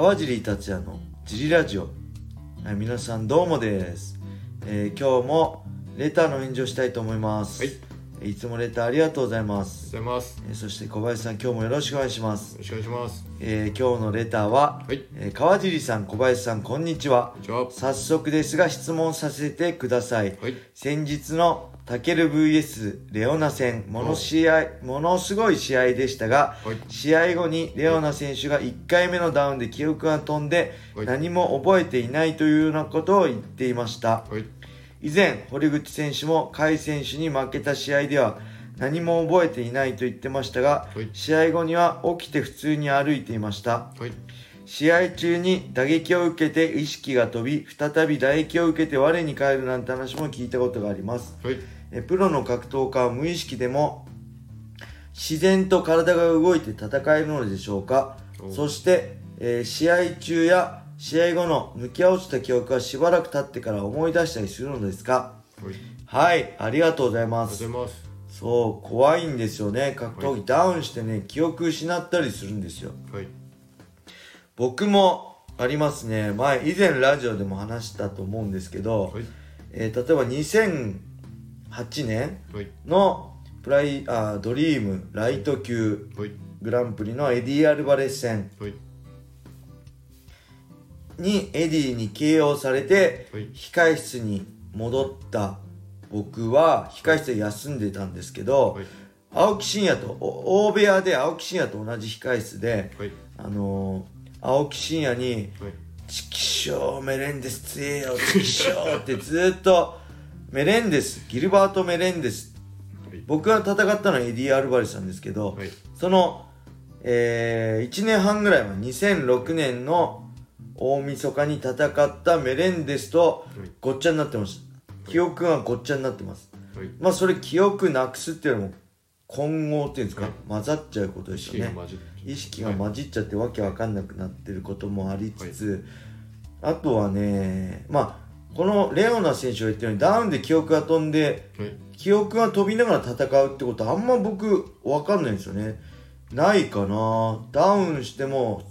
川尻達也のジリラジオ、はい、皆さんどうもです、えー今日もレターの返事をしたいと思います、はいいつもレターありがとうございまおす、はようございます。えーそして小林さん今日もよろしくお願いしますよ、ろしくお願いします。えー今日のレターは、はい。えー川尻さん小林さんこんにちはこんにちは。早速ですが質問させてくださいはい。先日のタケル VS レオナ戦もの試合ものすごい試合でしたがはい。試合後にレオナ選手が1回目のダウンで記憶が飛んではい何も覚えていないというようなことを言っていましたはい。以前堀口選手も甲斐選手に負けた試合では何も覚えていないと言ってましたがはい。試合後には起きて普通に歩いていましたはい。試合中に打撃を受けて意識が飛び再び打撃を受けて我に返るなんて話も聞いたことがありますはい。えプロの格闘家は無意識でも自然と体が動いて戦えるのでしょうかおそして、えー試合中や試合後の抜け落ちた記憶はしばらく経ってから思い出したりするのですかはい。はいありがとうございありがとますうございます。そう怖いんですよね格闘技ダウンしてね記憶失ったりするんですよはい。僕もありますね前以前ラジオでも話したと思うんですけど、はい。えー例えば2008年はい。のプライあードリームライト級はい。グランプリのエディ・アルバレス戦はい。にエディに KO されてはい。控室に戻った僕は控室で休んでたんですけど、はい。青木真也とお大部屋で青木真也と同じ控室で、はい。あのー青木真也にはい。「チキショーメレンデス強えよチキショー」ってずっと メレンデスギルバート・メレンデスはい。僕が戦ったのはエディ・アルバレスなんですけど、はい。その、え1年半ぐらい前2006年の大晦日に戦ったメレンデスとはい。ごっちゃになってます記憶がごっちゃになってますはい。まあそれ記憶なくすっていうのも混合っていうんですか、はい混ざっちゃうことですよね混じって意識が混じっちゃってわけわかんなくなってることもありつつ、あとはねまあこのレオナ選手が言ったようにダウンで記憶が飛んではい。記憶が飛びながら戦うってことはあんま僕わかんないんですよね。ないかな。ダウンしても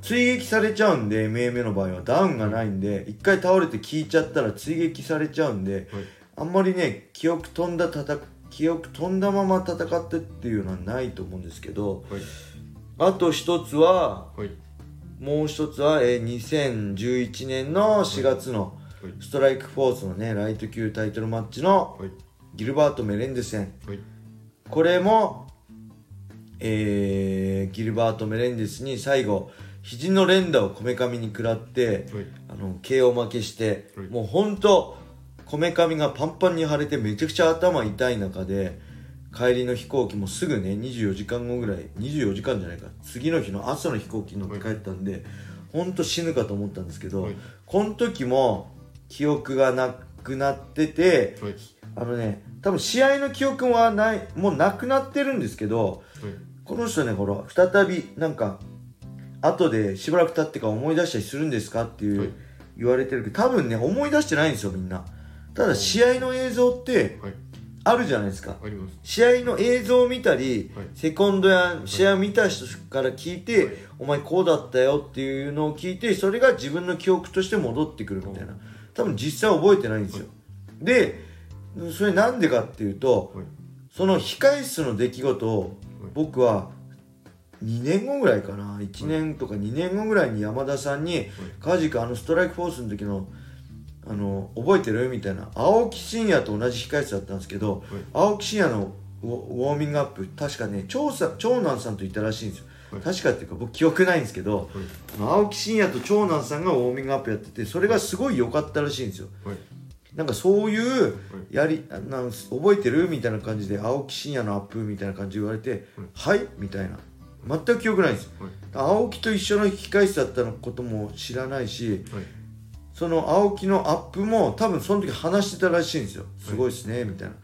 追撃されちゃうんで MMA の場合は。ダウンがないんで一回倒れて効いちゃったら追撃されちゃうんではい。あんまりね記憶飛んだ戦記憶飛んだまま戦ってっていうのはないと思うんですけどはい。あと一つははい。もう一つは、えー2011年の4月のはい。ストライクフォースのねライト級タイトルマッチのはい。ギルバート・メレンデ戦はい。これも、えーギルバート・メレンデスに最後肘の連打をこめかみに食らってはい。あの KO 負けして、はいもうほんとこめかみがパンパンに腫れてめちゃくちゃ頭痛い中で帰りの飛行機もすぐね24時間後ぐらい24時間じゃないか次の日の朝の飛行機に乗って帰ったんで、ほんと死ぬかと思ったんですけど、はい。この時も記憶がなくなっててはい。あのね多分試合の記憶はないもうなくなってるんですけど。この人ねほら再びなんか後でしばらく経ってから思い出したりするんですかっていう、言われてるけど多分ね思い出してないんですよみんなただ試合の映像ってはい。あるじゃないですか。あります。試合の映像を見たり、はい。セコンドや試合を見た人から聞いて、はい。お前こうだったよっていうのを聞いてそれが自分の記憶として戻ってくるみたいな。多分実際覚えてないんですよ、でそれなんでかっていうとはい。その控室の出来事をはい。僕は2年後ぐらいかな。1年とか2年後ぐらいに山田さんに「カジ君あのストライクフォースの時のあの覚えてる?」みたいな青木真也と同じ控室だったんですけど、はい青木真也のウォーミングアップ確かね長さ長男さんと言ったらしいんですよ、はい確かっていうか僕記憶ないんですけどはい。青木真也と長男さんがウォーミングアップやっててそれがすごい良かったらしいんですよはい。なんかそういうやりあなん覚えてる？みたいな感じで青木真也のアップみたいな感じで言われてうん「はい?」みたいな全く記憶ないんですはい。青木と一緒の控室だったのことも知らないしはい。その青木のアップも多分その時話してたらしいんですよすごいですねみたいな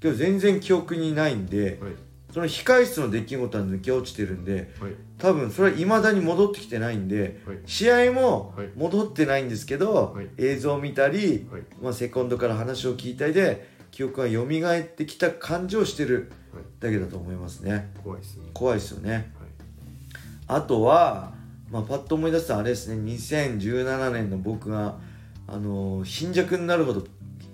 けど全然記憶にないんではい。その控室の出来事は抜け落ちてるんではい。多分それはいまだに戻ってきてないんではい。試合もはい戻ってないんですけど、はい映像を見たり、はい。まあ、セコンドから話を聞いたりで記憶が蘇ってきた感じをしてるはい。だけだと思いますね怖いですね。怖いですよねはい。あとはまあ、パッと思い出すとあれですね。2017年の僕が、あのー貧弱になるほど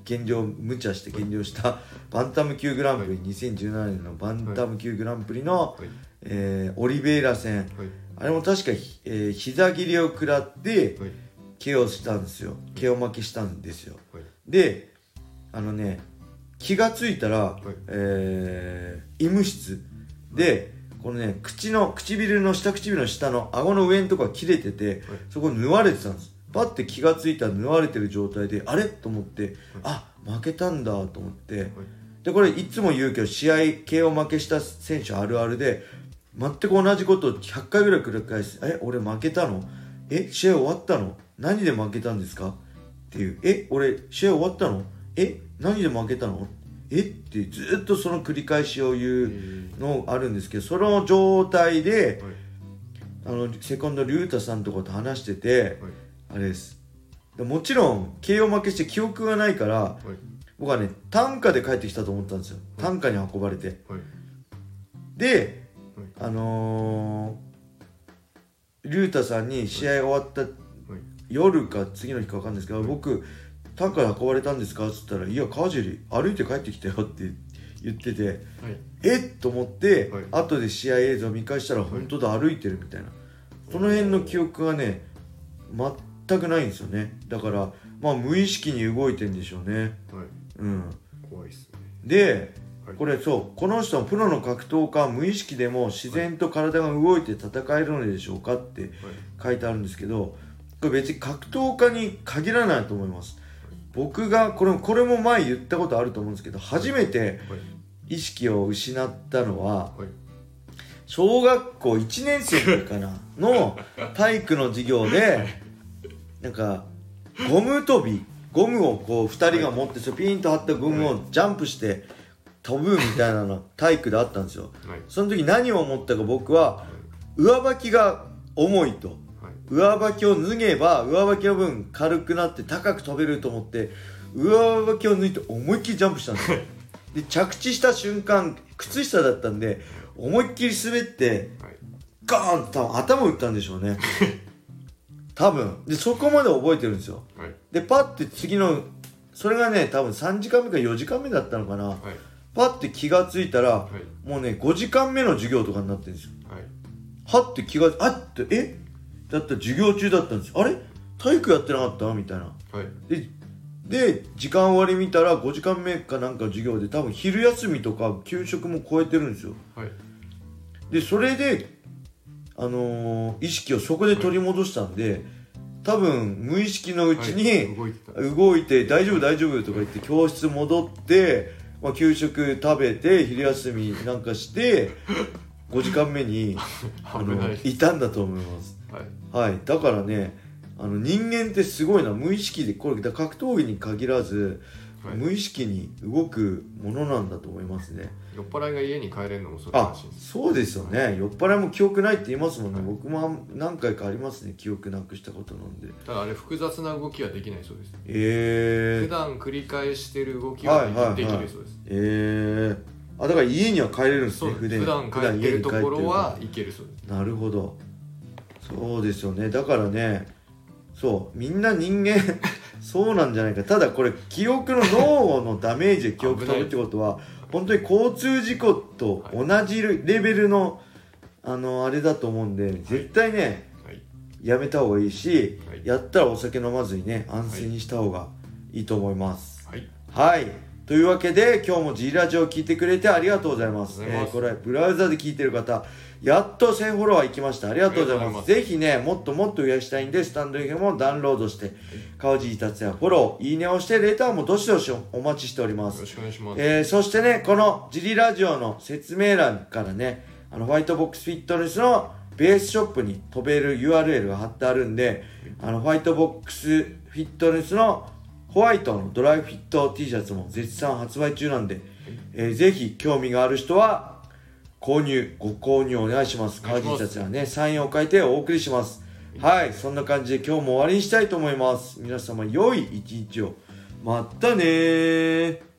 減量無茶して減量したバンタム級グランプリ、2017年のバンタム級グランプリの、はい。えーオリベイラ戦。はい。あれも確か、ひえー膝切りを食らってはい。KO したんですよ。KO 負けしたんですよ。はい。であのね気がついたら、い。えー医務室でこのね口の唇の下唇の下の顎の上のとこが切れてて、そこ縫われてたんです。パッて気がついたら縫われてる状態であれと思って、あ負けたんだと思って、でこれいつも言うけど試合 KO 負けした選手あるあるで全く同じことを100回ぐらい繰り返す「え俺負けたの？え試合終わったの？何で負けたんですか?」っていう「え俺試合終わったの？え何で負けたの？え？ってずっとその繰り返しを言うのあるんですけどその状態であのセコンドリュータさんとかと話しててあれです。でもちろん KO 負けして記憶がないからはい。僕はね担架で帰ってきたと思ったんですよ。担架に運ばれて。はい。であのー、リュータさんに試合終わった夜か次の日か分かんないですけど、僕担架で運ばれたんですか？っつったら「いや川尻歩いて帰ってきたよ」って言っててはい。えっ？と思って、はい。後で試合映像見返したら本当だ歩いてるみたいな。その辺の記憶がね全くないんですよね。だからまあ無意識に動いてんでしょうね。はい。うん。怖いっすね。ではい。これそうこの人はプロの格闘家は無意識でも自然と体が動いて戦えるのでしょうかってはい。書いてあるんですけどこれ別に格闘家に限らないと思います僕がこれこれも前言ったことあると思うんですけど初めてはい。意識を失ったのははい。小学校1年生かなの体育の授業でなんかゴム跳びゴムをこう2人が持ってピンと張ったゴムをジャンプして飛ぶみたいなの体育であったんですよ。はい。その時何を思ったか僕は上履きが重いと。はい上履きを脱げば上履きの分軽くなって高く飛べると思って上履きを脱いで思いっきりジャンプしたんですよ。で着地した瞬間靴下だったんで思いっきり滑ってはいガーンと頭打ったんでしょうね。多分。でそこまで覚えてるんですよ。はい。でパッて次のそれがね多分3時間目か4時間目だったのかな。はい。パッて気がついたらはい。もうね5時間目の授業とかになってるんですよ。はい。はって気があってえ？だったら授業中だったんです。よあれ？体育やってなかった？みたいな。はい。でで時間割り見たら5時間目かなんか授業で多分昼休みとか給食も超えてるんですよ。はい。でそれであのー意識をそこで取り戻したんで多分無意識のうちはい。に動いてた。動いて「大丈夫大丈夫」とか言って教室戻って、まあ、給食食べて昼休みなんかして 5時間目にあのいたんだと思いますはい。はい。だからねあの人間ってすごいな。無意識でこれ格闘技に限らず、はい。無意識に動くものなんだと思いますね。酔っ払いが家に帰れるのもそうらあそうですよね。酔っ払いも記憶ないって言いますもんね、はい僕も何回かありますね。記憶なくしたことなんで。ただあれ複雑な動きはできないそうです。えー、普段繰り返してる動きははいはいはい。できるそうです。えー、あだから家には帰れるんですそうね普段。帰ってるところはいけるそうです。なるほどそうですよね。だからねそうみんな人間 そうなんじゃないか。ただこれ記憶の脳のダメージで記憶飛ぶってことは本当に交通事故と同じレベルのあのあれだと思うんで絶対ねはい。やめた方がいいし、はい。やったらお酒飲まずにね安静にした方がいいと思います。はい。はいというわけで今日も G ラジオを聞いてくれてありがとうございます。えーこれブラウザで聞いてる方やっと1000フォロワーいきました。ありがとうございます。ぜひねもっともっと増やしたいんでスタンド FM もダウンロードして川尻達也フォローいいねをしてレターもどしどしお待ちしております。よろしくお願いします。えーそしてね、このジリラジオの説明欄からね、あのホワイトボックスフィットネスのベースショップに飛べる URL が貼ってあるんで、あのホワイトボックスフィットネスのホワイトのドライフィット T シャツも絶賛発売中なんで、えーぜひ興味がある人は購入、ご購入お願いします。川お願いします尻達也はね、サインを書いてお送りします。はい、そんな感じで今日も終わりにしたいと思います。皆様良い一日を。またねー。